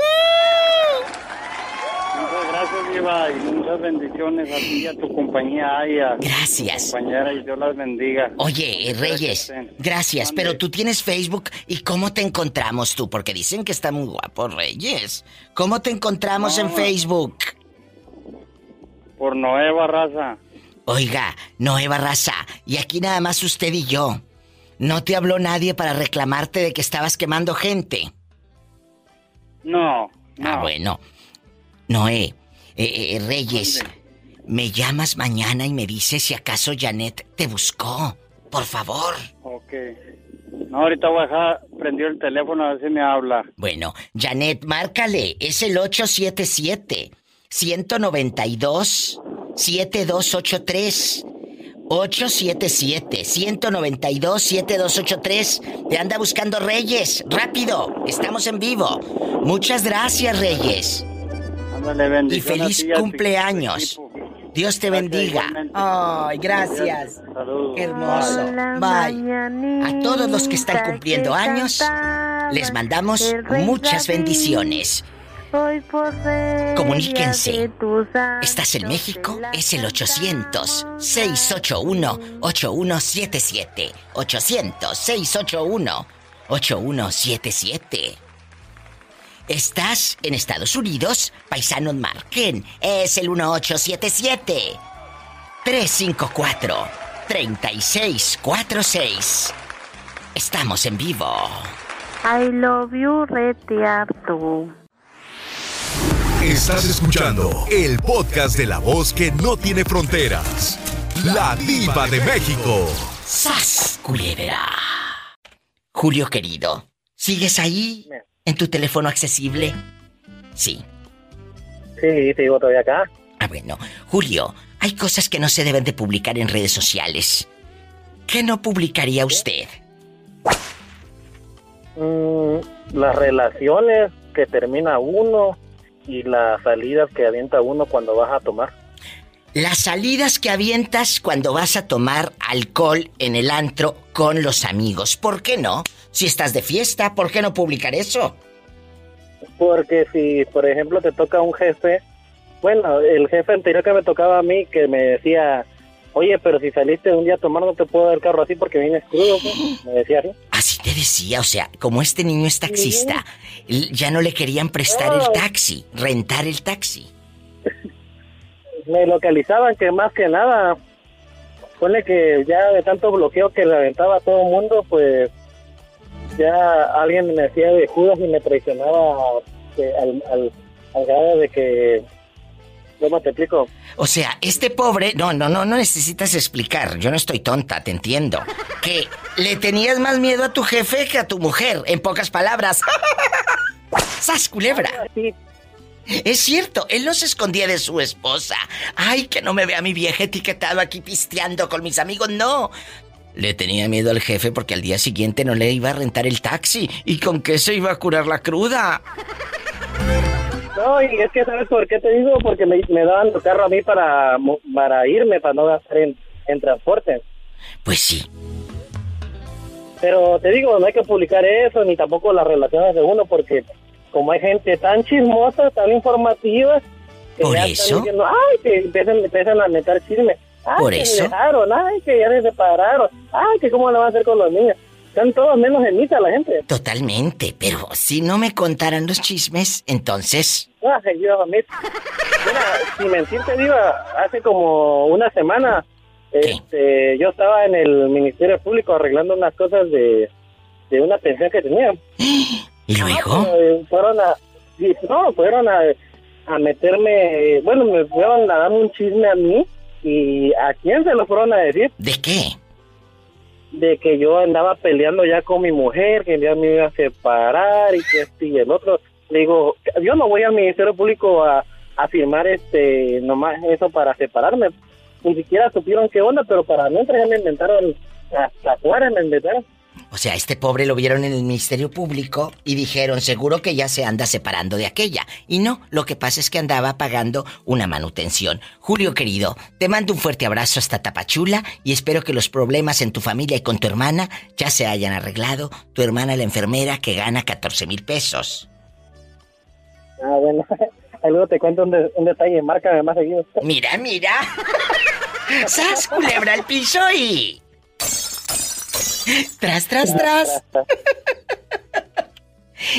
Muchas gracias, Diva, y muchas bendiciones a ti y a tu compañía y a Gracias. compañera, y Dios las bendiga. Oye, eh, Reyes, gracias, pero tú tienes Facebook y ¿cómo te encontramos tú? Porque dicen que está muy guapo, Reyes. ¿Cómo te encontramos en. Facebook? Por Noé Barraza. Oiga, Noé Barraza, y aquí nada más usted y yo. ¿No te habló nadie para reclamarte de que estabas quemando gente? No, no. Ah, bueno. Noé, eh, eh, Reyes, Mande. me llamas mañana y me dices si acaso Janet te buscó. por favor. Ok. No, ahorita voy a dejar prendido el teléfono a ver si me habla. Bueno, Janet, márcale. Es el 877 192 7283. 877-192-7283. Te anda buscando Reyes. Rápido, estamos en vivo. Muchas gracias, Reyes. Ándale, Y feliz cumpleaños. Dios te bendiga. Ay, gracias. Qué hermoso. Bye. A todos los que están cumpliendo años, les mandamos muchas bendiciones. Comuníquense. ¿Estás en México? Es el 800-681-8177. 800-681-8177. ¿Estás en Estados Unidos? Paisanos marquen. Es el 1877 354 3646. Estamos en vivo. I love you, Retiarto. Estás escuchando el podcast de la voz que no tiene fronteras. La diva de México. ¡Sas, culebra! Julio querido, ¿sigues ahí? ¿En tu teléfono accesible? Sí. Sí, sigo todavía acá. Ah, bueno. Julio, hay cosas que no se deben de publicar en redes sociales. ¿Qué no publicaría usted? Mm, las relaciones que termina uno y las salidas que avienta uno cuando vas a tomar. Las salidas que avientas cuando vas a tomar alcohol en el antro con los amigos. ¿Por qué no? Si estás de fiesta, ¿por qué no publicar eso? Porque si, por ejemplo, te toca un jefe, bueno, el jefe anterior que me tocaba a mí, que me decía, oye, pero si saliste un día a tomar no te puedo dar el carro así porque vienes crudo, pues", me decía así. Así te decía, o sea, como este niño es taxista, ya no le querían prestar el taxi, rentar el taxi. Me localizaban que más que nada, pone que ya de tanto bloqueo que le aventaba a todo el mundo, pues ya alguien me decía de Judas y me traicionaba que al, al, al grado de que, ¿cómo te explico? O sea, este pobre, no, no, no, no necesitas explicar, yo no estoy tonta, te entiendo. Que le tenías más miedo a tu jefe que a tu mujer, en pocas palabras. <laughs> ¡Sas, culebra! Es cierto, él no se escondía de su esposa. Ay, que no me vea mi vieja etiquetado aquí pisteando con mis amigos, no. Le tenía miedo al jefe porque al día siguiente no le iba a rentar el taxi. ¿Y con qué se iba a curar la cruda? No, y es que, ¿sabes por qué te digo? Porque me, me daban el carro a mí para, para irme, para no gastar en, en transporte. Pues sí. Pero te digo, no hay que publicar eso, ni tampoco las relaciones de uno, porque como hay gente tan chismosa, tan informativa, que ¿Por ya eso? están diciendo, ay, que empiezan, empiezan a meter chisme. Ay, ¿Por que eso? dejaron, ay, que ya se separaron, ay, que cómo lo van a hacer con los niños. Están todos menos en misa la gente. Totalmente, pero si no me contaran los chismes, entonces... Ay, Dios mío. Mira, sin mentirte, Diva, hace como una semana este, yo estaba en el Ministerio Público arreglando unas cosas de, de una pensión que tenía. ¿Y luego? Eh, fueron a... No, fueron a, a meterme... Bueno, me fueron a darme un chisme a mí y ¿a quién se lo fueron a decir? ¿De qué? De que yo andaba peleando ya con mi mujer, que ya me iba a separar y que este y el otro. Le digo, yo no voy al Ministerio Público a, a firmar este nomás eso para separarme. Ni siquiera supieron qué onda, pero para mientras ya me inventaron hasta afuera me inventaron. O sea, este pobre lo vieron en el Ministerio Público y dijeron, seguro que ya se anda separando de aquella. Y no, lo que pasa es que andaba pagando una manutención. Julio querido, te mando un fuerte abrazo hasta Tapachula y espero que los problemas en tu familia y con tu hermana ya se hayan arreglado. Tu hermana la enfermera que gana 14 mil pesos. Ah, bueno, <laughs> ahí luego te cuento un, de- un detalle, márcame más seguido. Mira, mira. <laughs> ¡Sas, culebra al piso y... Tras, tras, tras.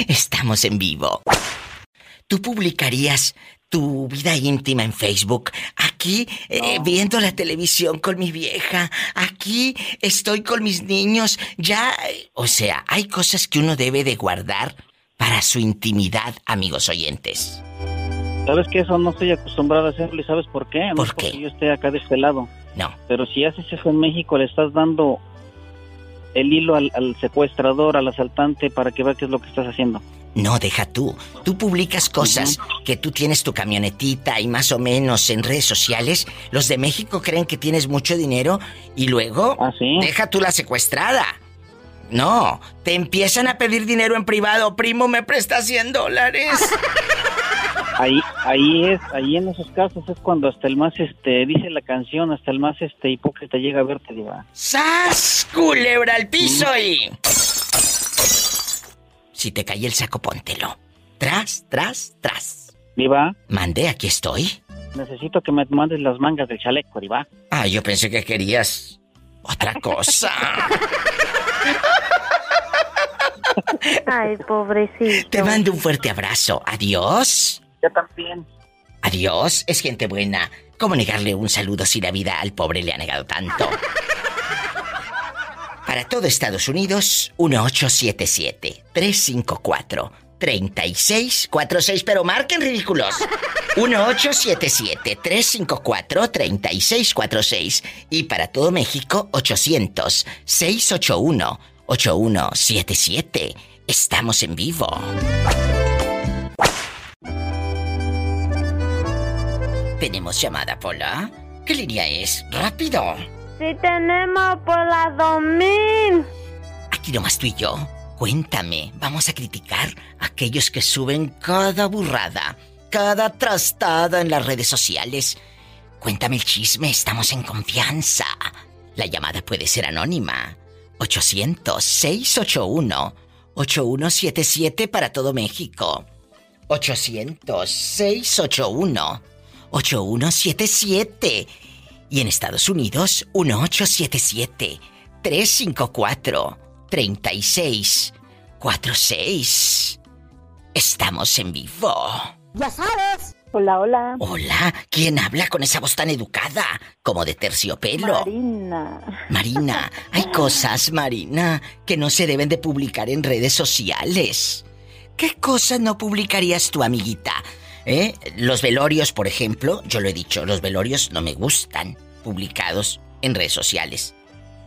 Estamos en vivo. ¿Tú publicarías tu vida íntima en Facebook? Aquí, eh, viendo la televisión con mi vieja. Aquí estoy con mis niños. Ya, eh, o sea, hay cosas que uno debe de guardar para su intimidad, amigos oyentes. ¿Sabes que Eso no estoy acostumbrado a hacerlo y ¿sabes por qué? No ¿Por es porque yo esté acá de este lado. No. Pero si haces eso en México, le estás dando el hilo al, al secuestrador, al asaltante, para que vea qué es lo que estás haciendo. No, deja tú. Tú publicas cosas que tú tienes tu camionetita y más o menos en redes sociales. Los de México creen que tienes mucho dinero y luego deja tú la secuestrada. No, te empiezan a pedir dinero en privado. Primo, ¿me presta 100 dólares? <laughs> Ahí, ahí es, ahí en esos casos es cuando hasta el más, este, dice la canción, hasta el más, este, hipócrita llega a verte, diva. ¡Sas! Culebra al piso y... Si te cae el saco, póntelo. Tras, tras, tras. Diva. Mande, aquí estoy. Necesito que me mandes las mangas del chaleco, diva. Ah, yo pensé que querías otra cosa. <laughs> Ay, pobrecito. Te mando un fuerte abrazo. Adiós. Yo también. Adiós. Es gente buena. ¿Cómo negarle un saludo si la vida al pobre le ha negado tanto? <laughs> Para todo Estados Unidos, 1877-354-3646. Pero marquen ridículos. 1877-354-3646. Y para todo México, 800-681-8177. Estamos en vivo. Tenemos llamada, Pola. ¿Qué línea es? ¡Rápido! Sí tenemos por la 2000. Aquí nomás tú y yo. Cuéntame, vamos a criticar a aquellos que suben cada burrada, cada trastada en las redes sociales. Cuéntame el chisme, estamos en confianza. La llamada puede ser anónima. 800-681-8177 para todo México. 800-681-8177. Y en Estados Unidos, 1877-354-3646. Estamos en vivo. Ya sabes. Hola, hola. Hola, ¿quién habla con esa voz tan educada? Como de terciopelo. Marina. Marina, hay cosas, Marina, que no se deben de publicar en redes sociales. ¿Qué cosas no publicarías tu amiguita? ¿Eh? Los velorios, por ejemplo, yo lo he dicho, los velorios no me gustan publicados en redes sociales.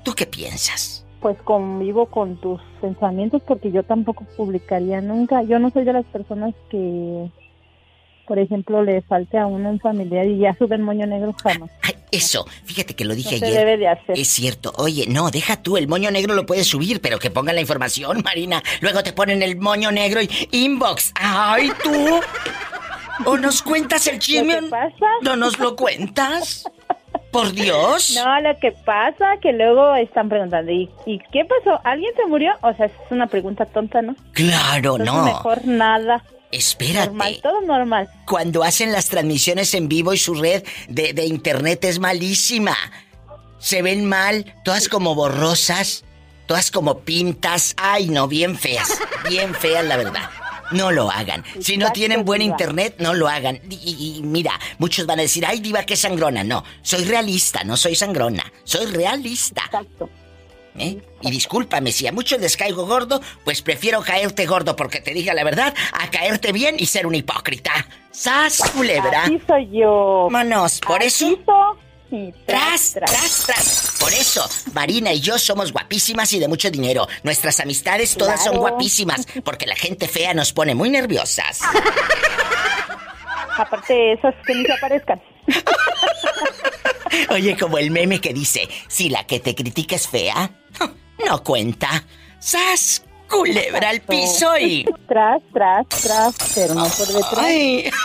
¿Tú qué piensas? Pues convivo con tus pensamientos porque yo tampoco publicaría nunca. Yo no soy de las personas que, por ejemplo, le falte a uno un familiar y ya sube el moño negro jamás. Eso, fíjate que lo dije No se ayer. debe de hacer. Es cierto. Oye, no, deja tú, el moño negro lo puedes subir, pero que pongan la información, Marina. Luego te ponen el moño negro y inbox. ¡Ay, tú! ¿O nos cuentas el chisme? ¿No nos lo cuentas? Por Dios. No, lo que pasa que luego están preguntando, ¿y, y qué pasó? ¿Alguien se murió? O sea, es una pregunta tonta, ¿no? Claro, Entonces, no. Mejor nada. Espérate. Normal, todo normal. Cuando hacen las transmisiones en vivo y su red de, de internet es malísima. Se ven mal, todas como borrosas, todas como pintas. Ay, no, bien feas. Bien feas, la verdad. No lo hagan. Si no tienen buen internet, no lo hagan. Y, mira, muchos van a decir, ay, diva, qué sangrona. No, soy realista, no soy sangrona. Soy realista. Exacto. ¿Eh? Y discúlpame, si a muchos les caigo gordo, pues prefiero caerte gordo porque te diga la verdad, a caerte bien y ser un hipócrita. ¡Sas, culebra! Así soy yo. Manos, por eso. Y Tras, tras, tras. Por eso, Marina y yo somos guapísimas y de mucho dinero. Nuestras amistades todas son guapísimas porque la gente fea nos pone muy nerviosas. Aparte, esas que ni se aparezcan. <laughs> Oye, como el meme que dice, si la que te critica es fea, no cuenta. ¡Sas! Culebra al piso y... Tras, tras, tras, pero no por detrás. Ay. <laughs>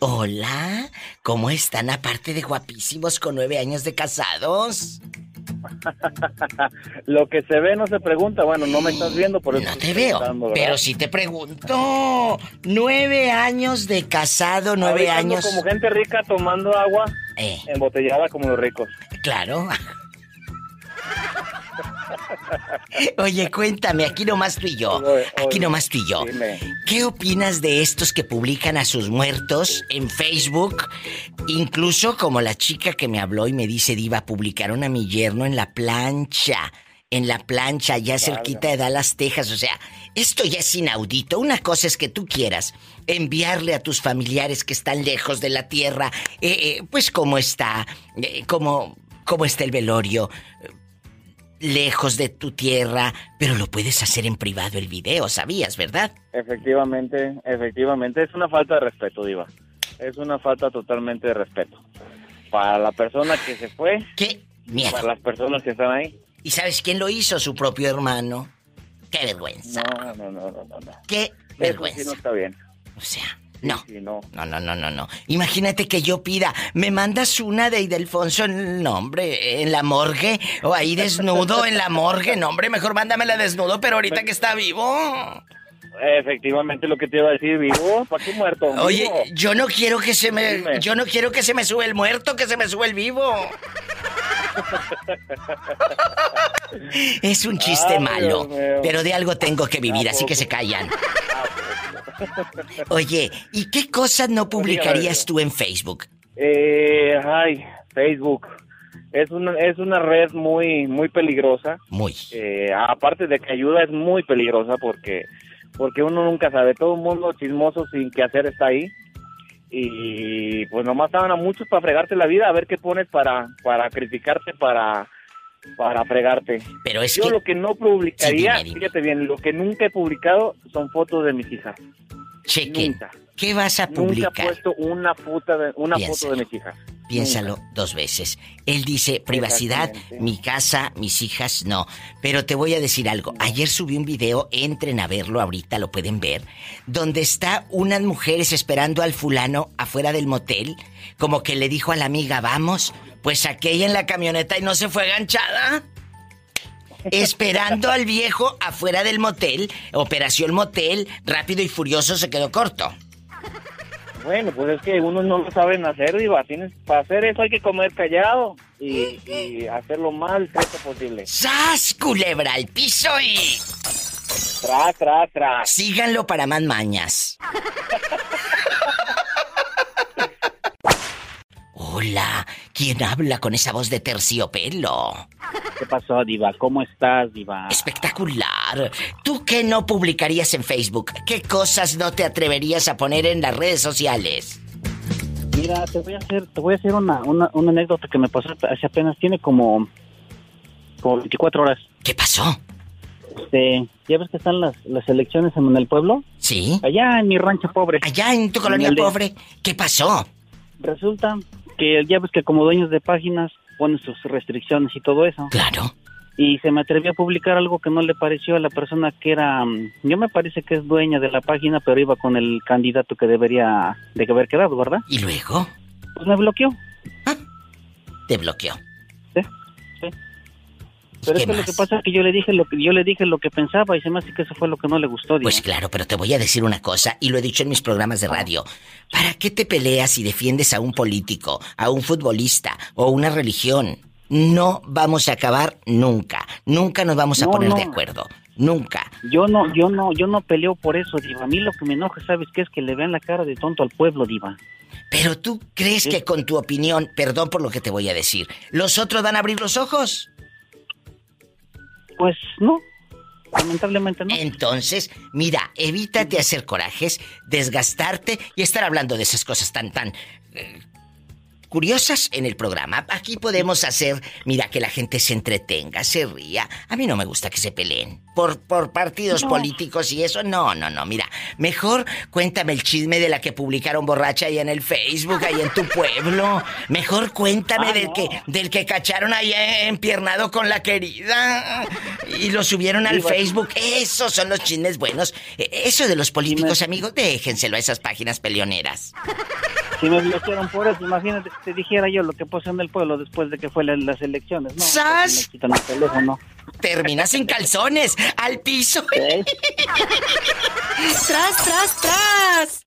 Hola, ¿cómo están aparte de guapísimos con nueve años de casados? <laughs> Lo que se ve no se pregunta. Bueno, no me estás viendo, por eso No te veo, pero sí te pregunto. Nueve años de casado, nueve años. como gente rica tomando agua Eh. embotellada como los ricos. Claro. Oye, cuéntame, aquí nomás tú y yo. Aquí nomás tú y yo. ¿Qué opinas de estos que publican a sus muertos en Facebook? Incluso como la chica que me habló y me dice, Diva, publicaron a mi yerno en la plancha. En la plancha, ya cerquita de Dallas, Texas. O sea, esto ya es inaudito. Una cosa es que tú quieras enviarle a tus familiares que están lejos de la tierra, eh, eh, pues cómo está, eh, cómo cómo está el velorio, lejos de tu tierra, pero lo puedes hacer en privado el video, ¿sabías, verdad? Efectivamente, efectivamente, es una falta de respeto, Diva. Es una falta totalmente de respeto. Para la persona que se fue. ¿Qué? Miedo. Para las personas que están ahí. ¿Y sabes quién lo hizo? Su propio hermano. Qué vergüenza. No, no, no, no, no. Qué Eso vergüenza. sí no está bien. O sea, no. sí, no. No, no, no, no, no. Imagínate que yo pida, ¿me mandas una de Idelfonso en el nombre, en la morgue? O ahí desnudo en la morgue. No, hombre, mejor mándamela desnudo, pero ahorita que está vivo. Efectivamente lo que te iba a decir, vivo, ¿para qué muerto? Oye, yo no quiero que se me. Dime. Yo no quiero que se me sube el muerto, que se me sube el vivo. <laughs> Es un chiste Ay, malo, pero de algo tengo que vivir, ¿A así que se callan. Oye, ¿y qué cosas no publicarías tú en Facebook? Eh, ay, Facebook. Es una, es una red muy, muy peligrosa. Muy. Eh, aparte de que ayuda, es muy peligrosa porque, porque uno nunca sabe. Todo el mundo chismoso sin que hacer está ahí. Y pues nomás estaban a muchos para fregarte la vida, a ver qué pones para, para criticarte, para, para fregarte. Pero es Yo que. lo que no publicaría, Sí, dime, dime. fíjate bien, lo que nunca he publicado son fotos de mis hijas. Chequen. Nunca. ¿Qué vas a Nunca he publicar? puesto una, puta de, una foto de mis hijas. Piénsalo dos veces. Él dice privacidad, mi casa, mis hijas, no. Pero te voy a decir algo. Ayer subí un video, entren a verlo ahorita, lo pueden ver, donde está unas mujeres esperando al fulano afuera del motel, como que le dijo a la amiga, vamos, pues aquella en la camioneta y no se fue ganchada. Esperando al viejo afuera del motel, operación motel, rápido y furioso se quedó corto. Bueno, pues es que uno no lo saben hacer, Diva. Tienes, para hacer eso hay que comer callado y, y hacerlo más discreto posible. ¡Sas, culebra al piso y... Tras, tras, tras. Síganlo para más mañas. <laughs> Hola, ¿quién habla con esa voz de terciopelo? ¿Qué pasó, Diva? ¿Cómo estás, Diva? Espectacular. ¿Tú qué no publicarías en Facebook? ¿Qué cosas no te atreverías a poner en las redes sociales? Mira, te voy a hacer, te voy a hacer una, una, una anécdota que me pasó hace apenas, tiene como, como 24 horas. ¿Qué pasó? Este, ¿ya ves que están las, las elecciones en el pueblo? Sí. Allá en mi rancho pobre. Allá en tu colonia pobre. ¿Qué pasó? Resulta que ya ves que como dueños de páginas ponen sus restricciones y todo eso. Claro. Y se me atrevió a publicar algo que no le pareció a la persona que era, mm, yo me parece que es dueña de la página, pero iba con el candidato que debería de haber quedado, ¿verdad? ¿Y luego? Pues me bloqueó. Te bloqueó. Pero es que lo que pasa es que yo le dije lo que yo le dije lo que pensaba y se me hace que eso fue lo que no le gustó. Diva. Pues claro, pero te voy a decir una cosa, y lo he dicho en mis programas de radio. ¿Para qué te peleas y defiendes a un político, a un futbolista o una religión? No vamos a acabar nunca. Nunca nos vamos a No, poner no. de acuerdo. Nunca. Yo no, yo no, yo no peleo por eso, Diva. A mí lo que me enoja, ¿sabes qué? Es que le vean la cara de tonto al pueblo, Diva. Pero tú crees que con tu opinión, perdón por lo que te voy a decir, ¿los otros van a abrir los ojos? Pues no. Lamentablemente no. Entonces, mira, evítate hacer corajes, desgastarte y estar hablando de esas cosas tan, tan eh, curiosas en el programa. Aquí podemos hacer, mira, que la gente se entretenga, se ría. A mí no me gusta que se peleen por, por partidos No. políticos y eso. No, no, no. Mira, mejor cuéntame el chisme de la que publicaron borracha ahí en el Facebook, ahí en tu <laughs> pueblo. Mejor cuéntame Ah, del, no. que, del que cacharon ahí empiernado con la querida y lo subieron al. Facebook. Esos son los chismes buenos. E- Eso de los políticos, amigos, déjenselo a esas páginas peleoneras. Si me bloquearon por eso, imagínate te dijera yo lo que pasó en el pueblo después de que fue la- las elecciones. No, ¡Sas! me quitan el teléfono. Terminas en calzones, al piso. ¿Eh? <laughs> ¡Tras, tras, tras!